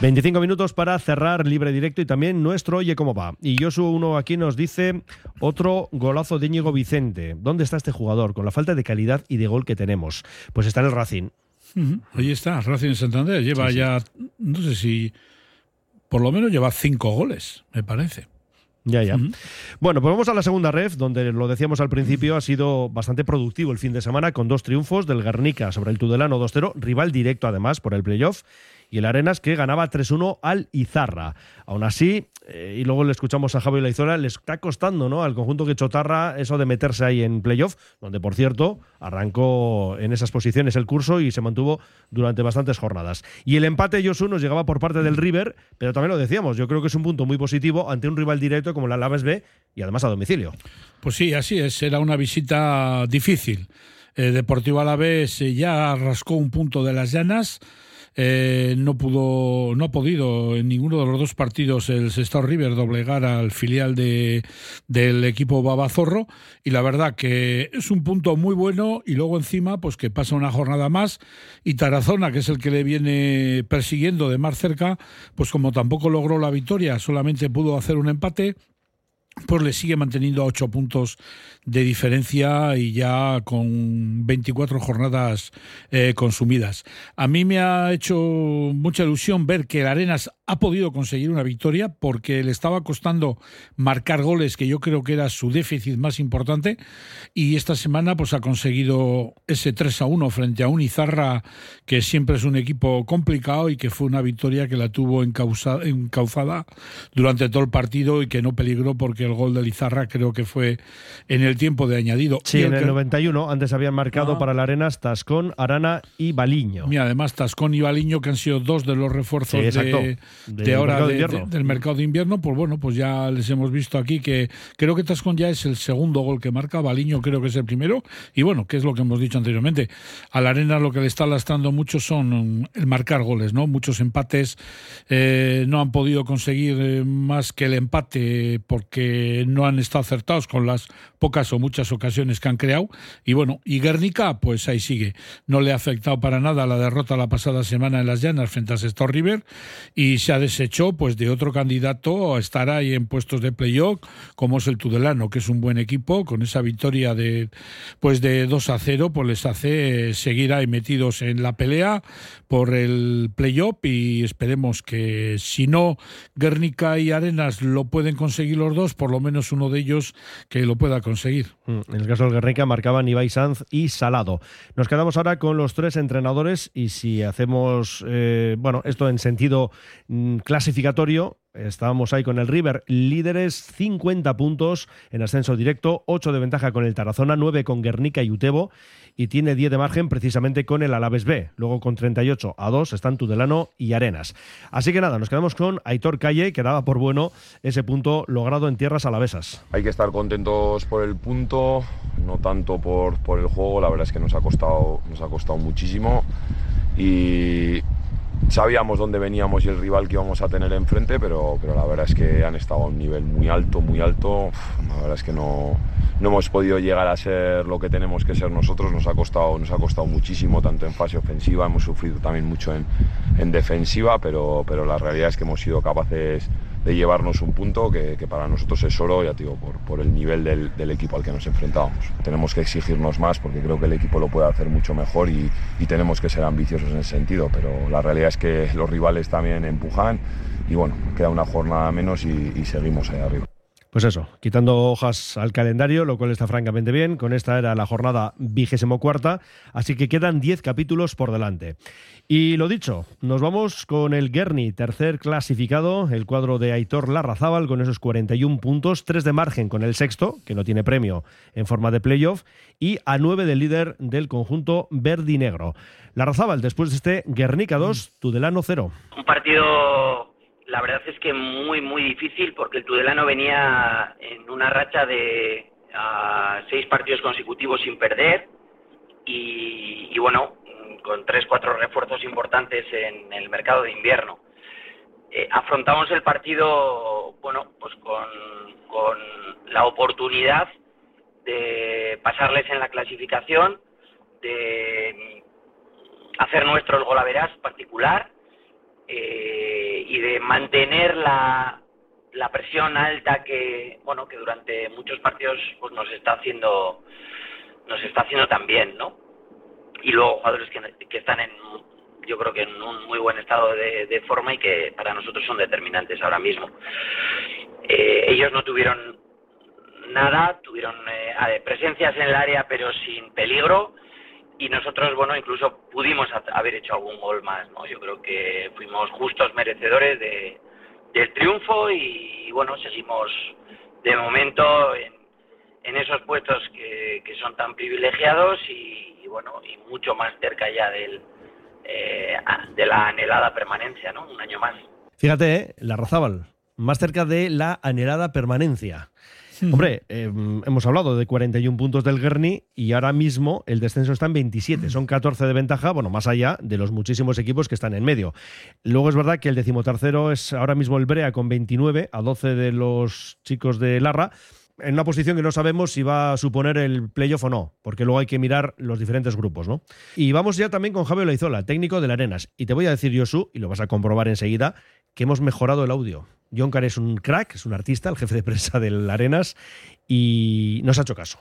25 minutos para cerrar libre directo y también nuestro Oye cómo va. Y Josu uno aquí nos dice otro golazo de Íñigo Vicente. ¿Dónde está este jugador con la falta de calidad y de gol que tenemos? Pues está en el Racing. Ujú, Ahí está, Racing Santander. Lleva Sí, sí. ya, no sé si, por lo menos lleva cinco goles, me parece. Ya, ya. Bueno, pues vamos a la segunda ref, donde lo decíamos al principio, ha sido bastante productivo el fin de semana con dos triunfos del Guernica sobre el Tudelano 2-0, rival directo además por el playoff, y el Arenas que ganaba 3-1 al Izarra. Aún así, eh, y luego le escuchamos a Javi Laizola, le está costando ¿no? al conjunto que Chotarra eso de meterse ahí en playoff, donde por cierto arrancó en esas posiciones el curso y se mantuvo durante bastantes jornadas. Y el empate Josu nos llegaba por parte del River, pero también lo decíamos, yo creo que es un punto muy positivo ante un rival directo como el Alaves B y además a domicilio. Pues sí, así es. Era una visita difícil. Eh, Deportivo Alavés ya rascó un punto de las llanas. Eh, no pudo, no ha podido en ninguno de los dos partidos el Sestao River doblegar al filial de, del equipo Babazorro. Y la verdad que es un punto muy bueno y luego encima pues que pasa una jornada más y Tarazona que es el que le viene persiguiendo de más cerca pues como tampoco logró la victoria solamente pudo hacer un empate pues le sigue manteniendo a ocho puntos de diferencia y ya con 24 jornadas eh, consumidas. A mí me ha hecho mucha ilusión ver que el Arenas ha podido conseguir una victoria porque le estaba costando marcar goles, que yo creo que era su déficit más importante, y esta semana pues ha conseguido ese 3 a 1 frente a un Izarra que siempre es un equipo complicado y que fue una victoria que la tuvo encausa- encauzada durante todo el partido y que no peligró porque el gol de Lizarra creo que fue en el tiempo de añadido. Sí, en el que- 91 antes habían marcado Ah. para el Arenas Tascón, Arana y Baliño. Y además Tascón y Baliño, que han sido dos de los refuerzos Sí, de, ahora mercado de de- invierno. de- del mercado de invierno, pues bueno, pues ya les hemos visto aquí que creo que Tascón ya es el segundo gol que marca, Baliño creo que es el primero, y bueno, que es lo que hemos dicho anteriormente. A la arena lo que le está lastrando mucho son el marcar goles, ¿no? Muchos empates eh, no han podido conseguir eh, más que el empate porque no han estado acertados con las pocas o muchas ocasiones que han creado. Y bueno, y Guernica, pues ahí sigue. No le ha afectado para nada la derrota la pasada semana en las llanas frente a Sestor River y se ha deshecho pues de otro candidato a estar ahí en puestos de playoff, como es el Tudelano, que es un buen equipo, con esa victoria de pues de 2 a 0, pues les hace seguir ahí metidos en la pelea por el playoff y esperemos que si no Guernica y Arenas lo pueden conseguir los dos, por lo menos uno de ellos que lo pueda conseguir. Mm, En el caso del Guernica marcaban Ibai Sanz y Salado. Nos quedamos ahora con los tres entrenadores y si hacemos, eh, bueno, esto en sentido mm, clasificatorio, estábamos ahí con el River, líderes 50 puntos en ascenso directo, 8 de ventaja con el Tarazona, 9 con Guernica y Utebo y tiene 10 de margen precisamente con el Alaves B. Luego con 38 a 2 están Tudelano y Arenas. Así que nada, nos quedamos con Aitor Calle, que daba por bueno ese punto logrado en tierras alavesas. Hay que estar contentos por el punto, no tanto por, por el juego, la verdad es que nos ha costado, nos ha costado muchísimo sabíamos dónde veníamos y el rival que íbamos a tener enfrente, pero, pero la verdad es que han estado a un nivel muy alto, muy alto. La verdad es que no, no hemos podido llegar a ser lo que tenemos que ser nosotros, nos ha costado, nos ha costado muchísimo, tanto en fase ofensiva, hemos sufrido también mucho en, en defensiva, pero, pero la realidad es que hemos sido capaces de llevarnos un punto que, para nosotros es oro, ya digo, por, por el nivel del, equipo al que nos enfrentábamos. Tenemos que exigirnos más porque creo que el equipo lo puede hacer mucho mejor y, y tenemos que ser ambiciosos en ese sentido, pero la realidad es que los rivales también empujan y bueno, queda una jornada menos y, y seguimos ahí arriba. Pues eso, quitando hojas al calendario, lo cual está francamente bien. Con esta era la jornada vigésimo cuarta, así que quedan 10 capítulos por delante. Y lo dicho, nos vamos con el Guerni, tercer clasificado, el cuadro de Aitor Larrazábal con esos 41 puntos, 3 de margen con el sexto, que no tiene premio en forma de playoff, y a 9 del líder del conjunto verde-negro. Larrazábal, después de este Guernica 2, Tudelano 0. Un partido la verdad es que muy, muy difícil porque el Tudelano venía en una racha de uh, seis partidos consecutivos sin perder y, y, bueno, con tres, cuatro refuerzos importantes en el mercado de invierno. Eh, afrontamos el partido, bueno, pues con, con la oportunidad de pasarles en la clasificación, de hacer nuestro el golaveras particular eh, y de mantener la, la presión alta que bueno que durante muchos partidos pues nos está haciendo nos está haciendo también no y luego jugadores que, que están en yo creo que en un muy buen estado de, de forma y que para nosotros son determinantes ahora mismo. Eh, ellos no tuvieron nada tuvieron eh, presencias en el área pero sin peligro y nosotros, bueno, incluso pudimos haber hecho algún gol más, ¿no? Yo creo que fuimos justos merecedores de, del triunfo y, bueno, seguimos de momento en, en esos puestos que, que, son tan privilegiados y, bueno, y mucho más cerca ya del, eh, de la anhelada permanencia, ¿no? Un año más. Fíjate, ¿eh? la Razábal, más cerca de la anhelada permanencia. Hombre, eh, hemos hablado de 41 puntos del Guerni y ahora mismo el descenso está en 27. Son 14 de ventaja, bueno, más allá de los muchísimos equipos que están en medio. Luego es verdad que el decimotercero es ahora mismo el Brea con 29, a 12 de los chicos de Larra en una posición que no sabemos si va a suponer el playoff o no, porque luego hay que mirar los diferentes grupos, ¿no? Y vamos ya también con Javier Laizola, técnico de la Arenas. Y te voy a decir, Josu, y lo vas a comprobar enseguida, que hemos mejorado el audio. John Carr es un crack, es un artista, el jefe de prensa del Arenas, y nos ha hecho caso.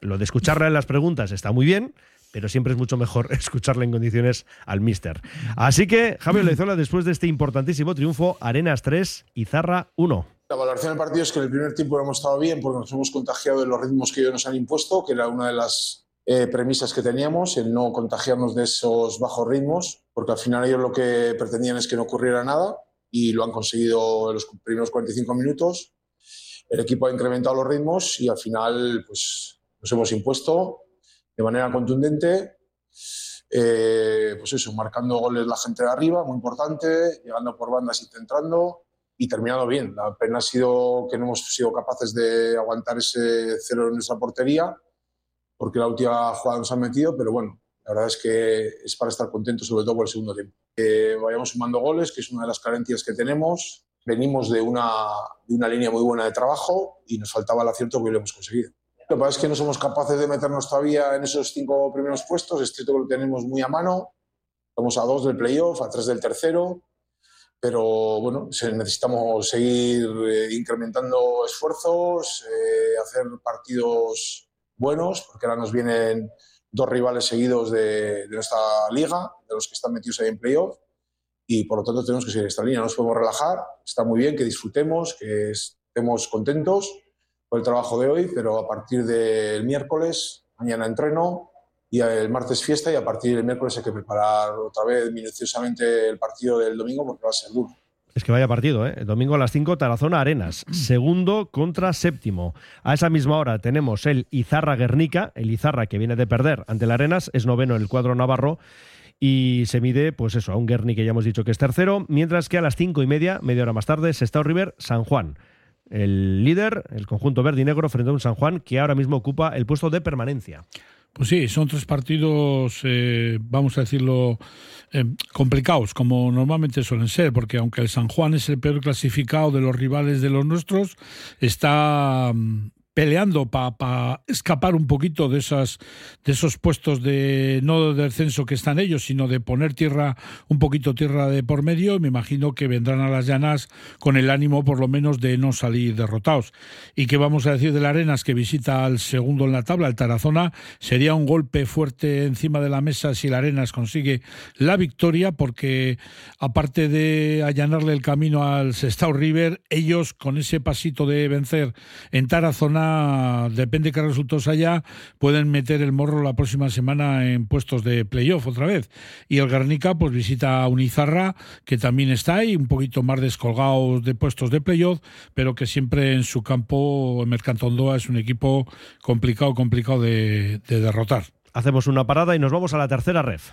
Lo de escucharle en las preguntas está muy bien, pero siempre es mucho mejor escucharle en condiciones al mister. Así que, Javier Laizola, después de este importantísimo triunfo, Arenas 3 y Zarra 1. La valoración del partido es que en el primer tiempo hemos estado bien porque nos hemos contagiado de los ritmos que ellos nos han impuesto, que era una de las eh, premisas que teníamos, el no contagiarnos de esos bajos ritmos, porque al final ellos lo que pretendían es que no ocurriera nada y lo han conseguido en los primeros 45 minutos. El equipo ha incrementado los ritmos y al final pues, nos hemos impuesto de manera contundente. Eh, pues eso, marcando goles la gente de arriba, muy importante, llegando por bandas y centrando y terminado bien. La pena ha sido que no hemos sido capaces de aguantar ese cero en nuestra portería, porque la última jugada nos han metido, pero bueno, la verdad es que es para estar contentos, sobre todo por el segundo tiempo. Que vayamos sumando goles, que es una de las carencias que tenemos. Venimos de una, de una línea muy buena de trabajo y nos faltaba el acierto que lo hemos conseguido. Lo que pasa es que no somos capaces de meternos todavía en esos cinco primeros puestos, es cierto que lo tenemos muy a mano. Estamos a dos del playoff, a tres del tercero, pero bueno, necesitamos seguir eh, incrementando esfuerzos, eh, hacer partidos buenos, porque ahora nos vienen dos rivales seguidos de, de, nuestra liga, de los que están metidos ahí en playoff, y por lo tanto tenemos que seguir esta línea, no nos podemos relajar, está muy bien que disfrutemos, que estemos contentos por el trabajo de hoy, pero a partir del miércoles, mañana entreno, y el martes fiesta y a partir del miércoles hay que preparar otra vez minuciosamente el partido del domingo porque va a ser duro. Es que vaya partido, ¿eh? El domingo a las 5, Tarazona Arenas. Segundo contra séptimo. A esa misma hora tenemos el Izarra Guernica, el Izarra que viene de perder ante el Arenas, es noveno en el cuadro navarro y se mide, pues eso, a un Guernica que ya hemos dicho que es tercero, mientras que a las cinco y media, media hora más tarde, Sestao River, San Juan. El líder, el conjunto verde y negro, frente a un San Juan que ahora mismo ocupa el puesto de permanencia. Pues sí, son tres partidos, eh, vamos a decirlo, eh, complicados, como normalmente suelen ser, porque aunque el San Juan es el peor clasificado de los rivales de los nuestros, está peleando para escapar un poquito de esas de esos puestos de no de descenso que están ellos, sino de poner tierra un poquito tierra de por medio. Me imagino que vendrán a las llanas con el ánimo, por lo menos, de no salir derrotados. Y que vamos a decir de la Arenas que visita al segundo en la tabla, el Tarazona, sería un golpe fuerte encima de la mesa si la Arenas consigue la victoria, porque aparte de allanarle el camino al Sestao River, ellos con ese pasito de vencer en Tarazona depende qué resultados haya, pueden meter el morro la próxima semana en puestos de playoff otra vez. Y el Guernica pues visita a Unizarra, que también está ahí, un poquito más descolgado de puestos de playoff, pero que siempre en su campo, en Mercantondoa, es un equipo complicado, complicado de, de derrotar. Hacemos una parada y nos vamos a la tercera ref.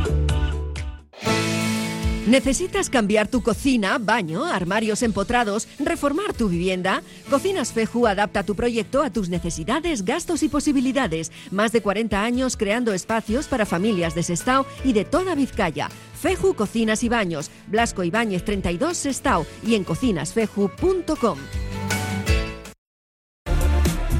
¿Necesitas cambiar tu cocina, baño, armarios empotrados, reformar tu vivienda? Cocinas Feju adapta tu proyecto a tus necesidades, gastos y posibilidades. Más de 40 años creando espacios para familias de Sestao y de toda Vizcaya. Feju Cocinas y Baños, Blasco Ibáñez 32 Sestao y en cocinasfeju.com.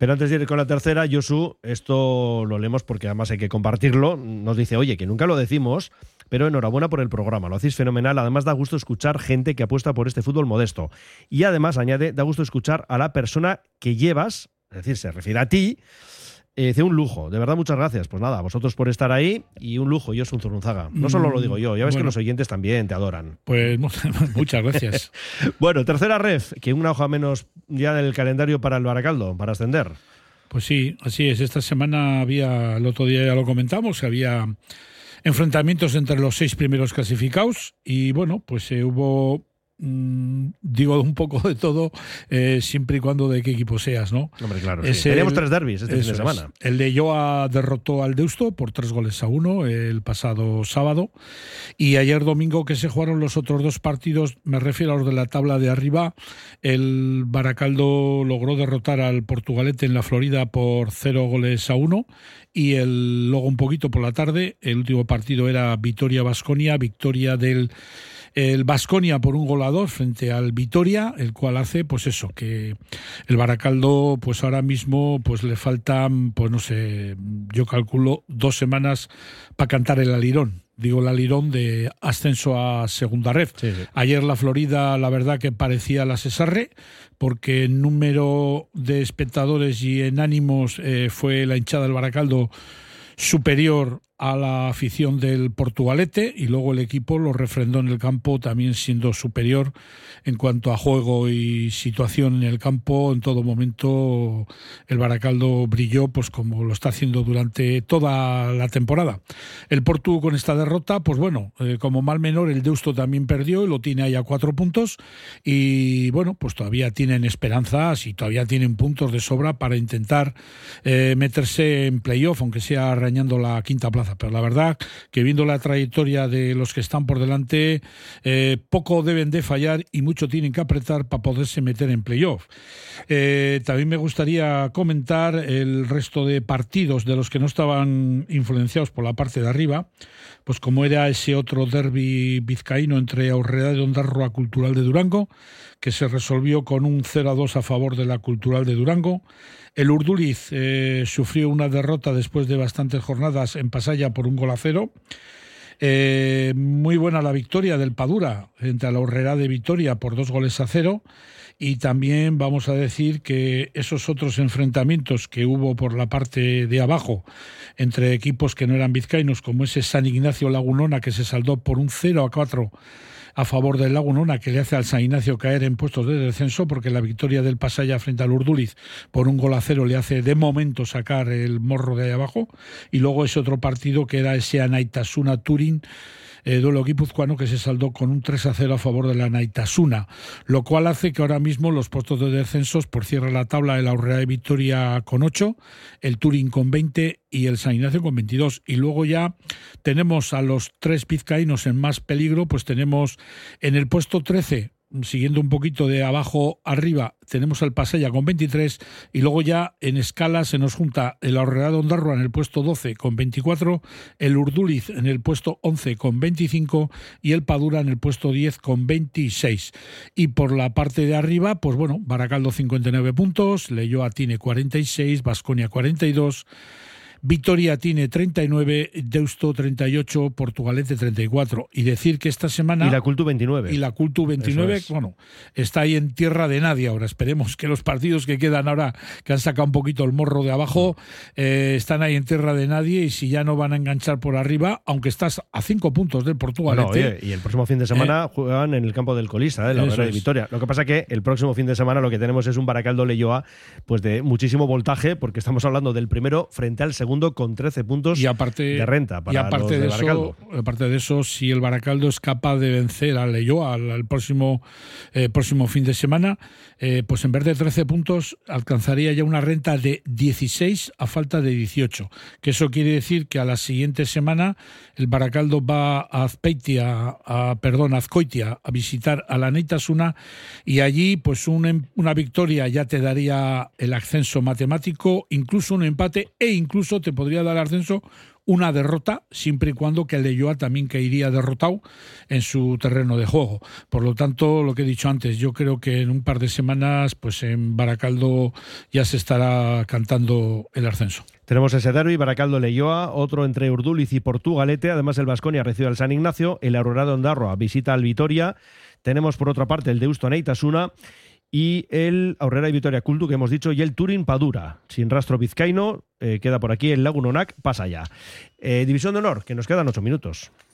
Pero antes de ir con la tercera, Josu, esto lo leemos porque además hay que compartirlo. Nos dice, oye, que nunca lo decimos, pero enhorabuena por el programa, lo hacéis fenomenal. Además, da gusto escuchar gente que apuesta por este fútbol modesto. Y además, añade, da gusto escuchar a la persona que llevas, es decir, se refiere a ti. Eh, un lujo, de verdad muchas gracias. Pues nada, a vosotros por estar ahí y un lujo, yo soy un Zurunzaga. No solo lo digo yo, ya ves que los oyentes también te adoran. Pues muchas gracias. bueno, tercera ref, que una hoja menos ya del calendario para el Baracaldo, para ascender. Pues sí, así es. Esta semana había, el otro día ya lo comentamos, había enfrentamientos entre los seis primeros clasificados y bueno, pues eh, hubo, mm, digo, un poco de todo, eh, siempre y cuando de qué equipo seas, ¿no? Hombre, claro. Sí. Teníamos tres derbis este fin de semana. es. El de Joa derrotó al Deusto por tres goles a uno el pasado sábado. Y ayer domingo que se jugaron los otros dos partidos, me refiero a los de la tabla de arriba, el Baracaldo logró derrotar al Portugalete en la Florida por cero goles a uno. Y el, luego un poquito por la tarde, el último partido era Vitoria-Basconia, victoria del el Basconia por un gol a dos frente al Vitoria, el cual hace pues eso, que el Baracaldo pues ahora mismo pues le faltan pues no sé, yo calculo dos semanas para cantar el alirón. Digo el alirón de ascenso a segunda red. Ayer la Florida, la verdad que parecía la Cesarre, porque en número de espectadores y en ánimos eh, fue la hinchada del Baracaldo superior a la afición del Portugalete y luego el equipo lo refrendó en el campo también siendo superior en cuanto a juego y situación en el campo. En todo momento el Baracaldo brilló pues como lo está haciendo durante toda la temporada. El Portu con esta derrota pues bueno eh, como mal menor el Deusto también perdió y lo tiene ahí a cuatro puntos y bueno pues todavía tienen esperanzas y todavía tienen puntos de sobra para intentar eh, meterse en playoff aunque sea arañando la quinta plaza Pero la verdad que viendo la trayectoria de los que están por delante, eh, poco deben de fallar y mucho tienen que apretar para poderse meter en playoff. Eh, también me gustaría comentar el resto de partidos de los que no estaban influenciados por la parte de arriba, pues como era ese otro derby vizcaíno entre Aurrera de Ondarroa Cultural de Durango, que se resolvió con un 0 a 2 a favor de la Cultural de Durango. El Urduliz eh, sufrió una derrota después de bastantes jornadas en Pasaya por un gol a cero. Eh, muy buena la victoria del Padura frente a la Horrera de Vitoria por dos goles a cero. Y también vamos a decir que esos otros enfrentamientos que hubo por la parte de abajo entre equipos que no eran vizcaínos, como ese San Ignacio Lagunona que se saldó por un 0 a 4 a favor del Lagunona, que le hace al San Ignacio caer en puestos de descenso, porque la victoria del Pasaya frente al Urduliz por un gol a cero le hace de momento sacar el morro de ahí abajo. Y luego ese otro partido que era ese Anaitasuna Turín eh, duelo guipuzcoano que se saldó con un 3 a 0 a favor de la Naitasuna, lo cual hace que ahora mismo los puestos de descensos por cierre la tabla el Aurrera de Victoria con 8, el Turín con 20 y el San Ignacio con 22. Y luego ya tenemos a los tres pizcaínos en más peligro, pues tenemos en el puesto 13 siguiendo un poquito de abajo arriba, tenemos al Pasella con 23 y luego ya en escala se nos junta el Ahorrera de Ondarroa en el puesto 12 con 24, el Urduliz en el puesto 11 con 25 y el Padura en el puesto 10 con 26. Y por la parte de arriba, pues bueno, Baracaldo 59 puntos, Leyoa tiene 46, Vasconia 42, Vitoria tiene 39, Deusto 38, Portugalete 34. Y decir que esta semana... Y la Cultu 29. Y la Cultu 29, bueno, está ahí en tierra de nadie ahora. Esperemos que los partidos que quedan ahora, que han sacado un poquito el morro de abajo, eh, están ahí en tierra de nadie y si ya no van a enganchar por arriba, aunque estás a cinco puntos del Portugalete... y el próximo fin de semana Eh, juegan en el campo del Colista, ¿eh? la de. Vitoria. Lo que pasa que el próximo fin de semana lo que tenemos es un Baracaldo Leyoa pues de muchísimo voltaje, porque estamos hablando del primero frente al segundo con 13 puntos y aparte, de renta para y aparte los de, de, Baracaldo. eso, aparte de eso, si el Baracaldo es capaz de vencer al Leyoa al, al próximo, eh, próximo fin de semana, eh, pues en vez de 13 puntos alcanzaría ya una renta de 16 a falta de 18. Que eso quiere decir que a la siguiente semana el Baracaldo va a Azpeitia, a, perdón, a Azcoitia a visitar a la Neitasuna y allí pues un em- una victoria ya te daría el ascenso matemático, incluso un empate e incluso te podría dar ascenso una derrota, siempre y cuando que el Leyoa también caería derrotado en su terreno de juego. Por lo tanto, lo que he dicho antes, yo creo que en un par de semanas, pues en Baracaldo ya se estará cantando el ascenso. Tenemos ese derby, Baracaldo Leyoa, otro entre Urduliz y Portugalete. Además, el Vasconia recibe al San Ignacio, el Aurora de Ondarroa visita al Vitoria. Tenemos por otra parte el Deusto Neitasuna y el Aurrera y Vitoria Cultu que hemos dicho y el Turín Padura. Sin rastro vizcaíno, eh, queda por aquí el Lagunonac, pasa ya. Eh, División de Honor, que nos quedan ocho minutos.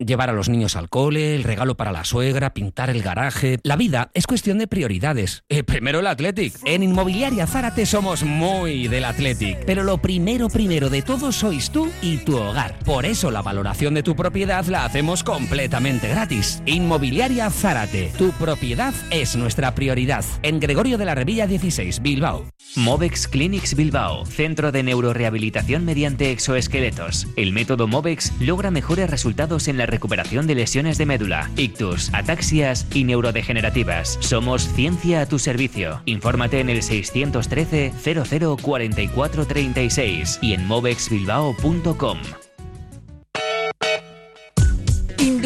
Llevar a los niños al cole, el regalo para la suegra, pintar el garaje. La vida es cuestión de prioridades. Eh, primero el Athletic. En Inmobiliaria Zárate somos muy del Athletic. Pero lo primero, primero de todo sois tú y tu hogar. Por eso la valoración de tu propiedad la hacemos completamente gratis. Inmobiliaria Zárate. Tu propiedad es nuestra prioridad. En Gregorio de la Revilla 16, Bilbao. Movex Clinics Bilbao, centro de neurorehabilitación mediante exoesqueletos. El método Movex logra mejores resultados en la recuperación de lesiones de médula, ictus, ataxias y neurodegenerativas. Somos ciencia a tu servicio. Infórmate en el 613 00 44 36 y en movexbilbao.com.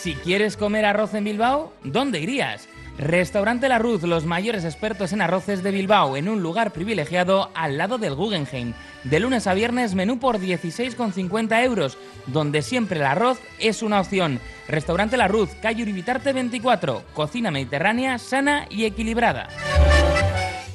Si quieres comer arroz en Bilbao, ¿dónde irías? Restaurante La Ruz, los mayores expertos en arroces de Bilbao, en un lugar privilegiado al lado del Guggenheim. De lunes a viernes, menú por 16,50 euros, donde siempre el arroz es una opción. Restaurante La Ruz, calle Uribitarte 24, cocina mediterránea sana y equilibrada.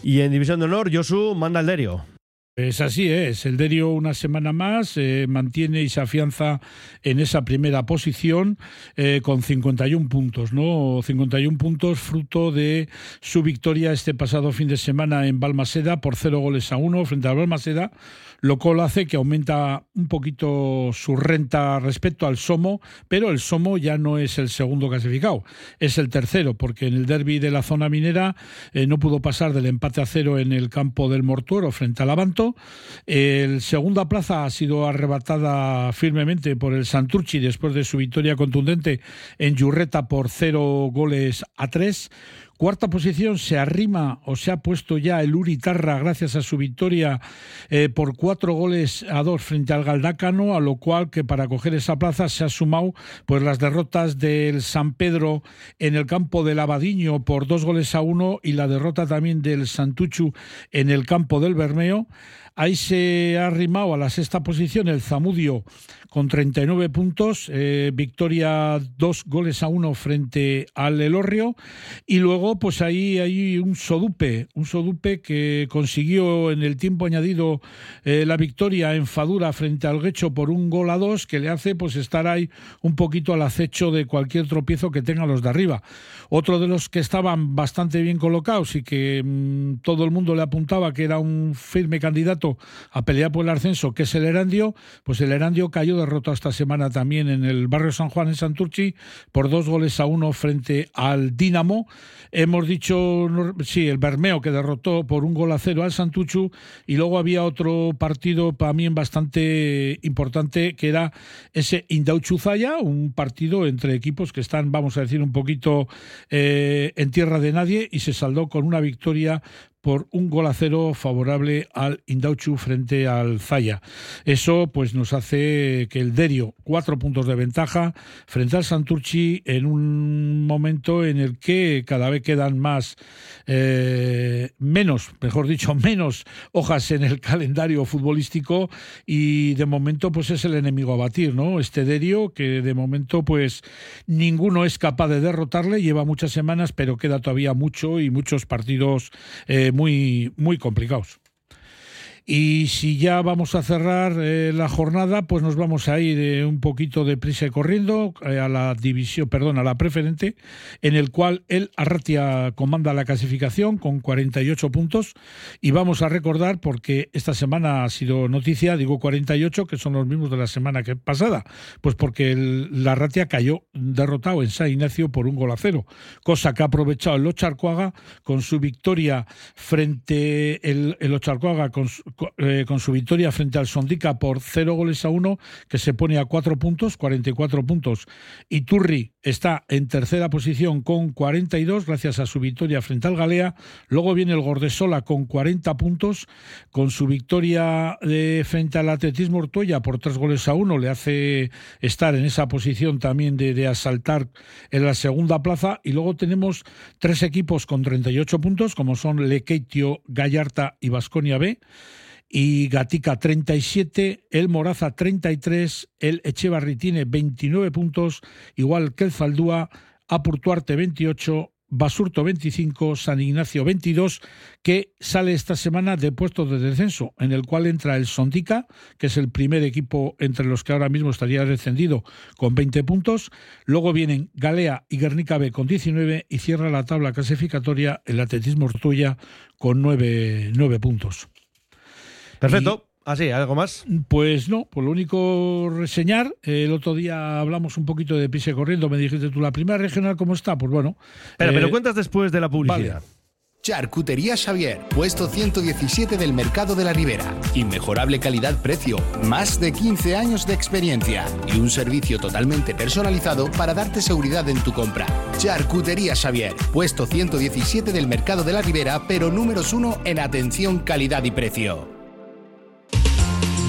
Y en División de Honor, Josu manda el Derio. Es así, es. El Derio una semana más eh, mantiene y se afianza en esa primera posición eh, con 51 puntos, ¿no? 51 puntos fruto de su victoria este pasado fin de semana en Balmaseda por cero goles a uno frente a Balmaseda, lo cual hace que aumenta un poquito su renta respecto al Somo, pero el Somo ya no es el segundo clasificado, es el tercero, porque en el derby de la zona minera eh, no pudo pasar del empate a cero en el campo del Mortuoro frente al El segunda plaza ha sido arrebatada firmemente por el Santurchi después de su victoria contundente en Yurreta por cero goles a tres. Cuarta posición se arrima o se ha puesto ya el Uritarra gracias a su victoria eh, por cuatro goles a dos frente al Galdácano, a lo cual que para coger esa plaza se ha sumado pues las derrotas del San Pedro en el campo del Abadiño por dos goles a uno y la derrota también del Santuchu en el campo del Bermeo. Ahí se ha arrimado a la sexta posición el Zamudio con 39 puntos, eh, victoria dos goles a uno frente al Elorrio y luego pues ahí hay un Sodupe, un Sodupe que consiguió en el tiempo añadido eh, la victoria en Fadura frente al Guecho por un gol a dos que le hace pues estar ahí un poquito al acecho de cualquier tropiezo que tengan los de arriba. Otro de los que estaban bastante bien colocados y que mm, todo el mundo le apuntaba que era un firme candidato a pelear por el ascenso, que es el Erandio, pues el Erandio cayó derrotado esta semana también en el barrio San Juan en Santurchi por dos goles a uno frente al Dinamo. Hemos dicho, sí, el Bermeo que derrotó por un gol a cero al Santuchu y luego había otro partido también bastante importante que era ese Indauchuzaya, un partido entre equipos que están, vamos a decir, un poquito eh, en tierra de nadie y se saldó con una victoria por un gol a cero favorable al Indauchu frente al Zaya. Eso pues nos hace que el Derio, cuatro puntos de ventaja frente al Santurchi en un momento en el que cada vez quedan más, eh, menos, mejor dicho, menos hojas en el calendario futbolístico y de momento pues es el enemigo a batir, ¿no? Este Derio que de momento pues ninguno es capaz de derrotarle, lleva muchas semanas pero queda todavía mucho y muchos partidos eh, muy, muy complicados. Y si ya vamos a cerrar eh, la jornada, pues nos vamos a ir eh, un poquito de prisa y corriendo eh, a la división, perdón, a la preferente, en el cual el Arratia comanda la clasificación con 48 puntos. Y vamos a recordar, porque esta semana ha sido noticia, digo 48, que son los mismos de la semana que pasada, pues porque el, la Arratia cayó derrotado en San Ignacio por un gol a cero, cosa que ha aprovechado el Ocharcoaga con su victoria frente el, el Ocharcoaga con su, eh, con su victoria frente al Sondica por 0 goles a 1, que se pone a 4 puntos, 44 puntos. Y Turri está en tercera posición con 42, gracias a su victoria frente al Galea. Luego viene el Gordesola con 40 puntos, con su victoria de, frente al Atletismo Ortoya por 3 goles a 1, le hace estar en esa posición también de, de asaltar en la segunda plaza. Y luego tenemos tres equipos con 38 puntos, como son Lequeitio, Gallarta y Vasconia B y Gatica 37, el Moraza 33, el Echevarri tiene 29 puntos, igual que el Zaldúa, Apurtuarte 28, Basurto 25, San Ignacio 22, que sale esta semana de puestos de descenso, en el cual entra el Sondica, que es el primer equipo entre los que ahora mismo estaría descendido con 20 puntos. Luego vienen Galea y Guernica B con 19 y cierra la tabla clasificatoria el Atletismo Ortuya con 9, 9 puntos. Perfecto. Así, ¿algo más? Pues no, por lo único reseñar. El otro día hablamos un poquito de pise corriendo. Me dijiste tú, ¿la primera regional cómo está? Pues bueno. Pero, eh, me lo cuentas después de la publicidad. vale. Charcutería Xavier, puesto 117 del Mercado de la Ribera. Inmejorable calidad-precio, más de 15 años de experiencia y un servicio totalmente personalizado para darte seguridad en tu compra. Charcutería Xavier, puesto 117 del Mercado de la Ribera, pero números uno en atención, calidad y precio.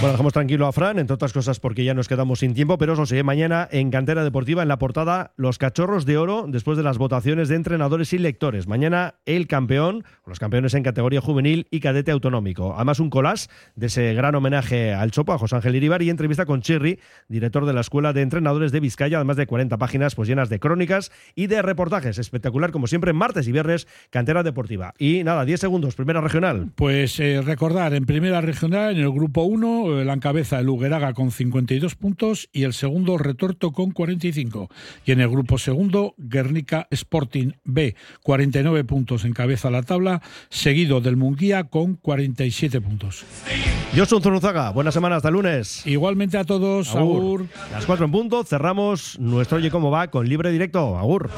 Bueno, dejamos tranquilo a Fran, entre otras cosas porque ya nos quedamos sin tiempo, pero os lo seguiré mañana en Cantera Deportiva, en la portada Los Cachorros de Oro, después de las votaciones de entrenadores y lectores. Mañana el campeón, los campeones en categoría juvenil y cadete autonómico. Además un collage de ese gran homenaje al Chopo, a José Ángel Iribar, y entrevista con Chirri, director de la Escuela de Entrenadores de Vizcaya, además de 40 páginas pues llenas de crónicas y de reportajes. Espectacular, como siempre, martes y viernes, Cantera Deportiva. Y nada, 10 segundos, primera regional. Pues eh, recordar, en primera regional, en el grupo 1, la encabeza el Ugueraga con 52 puntos y el segundo Retorto con 45. Y en el grupo segundo, Guernica Sporting B, 49 puntos encabeza la tabla, seguido del Munguía con 47 puntos. Josun Zuruzaga, buena semana, hasta lunes. Igualmente a todos, Agur. Las 4 en punto, cerramos nuestro Oye Cómo Va con libre directo. Agur.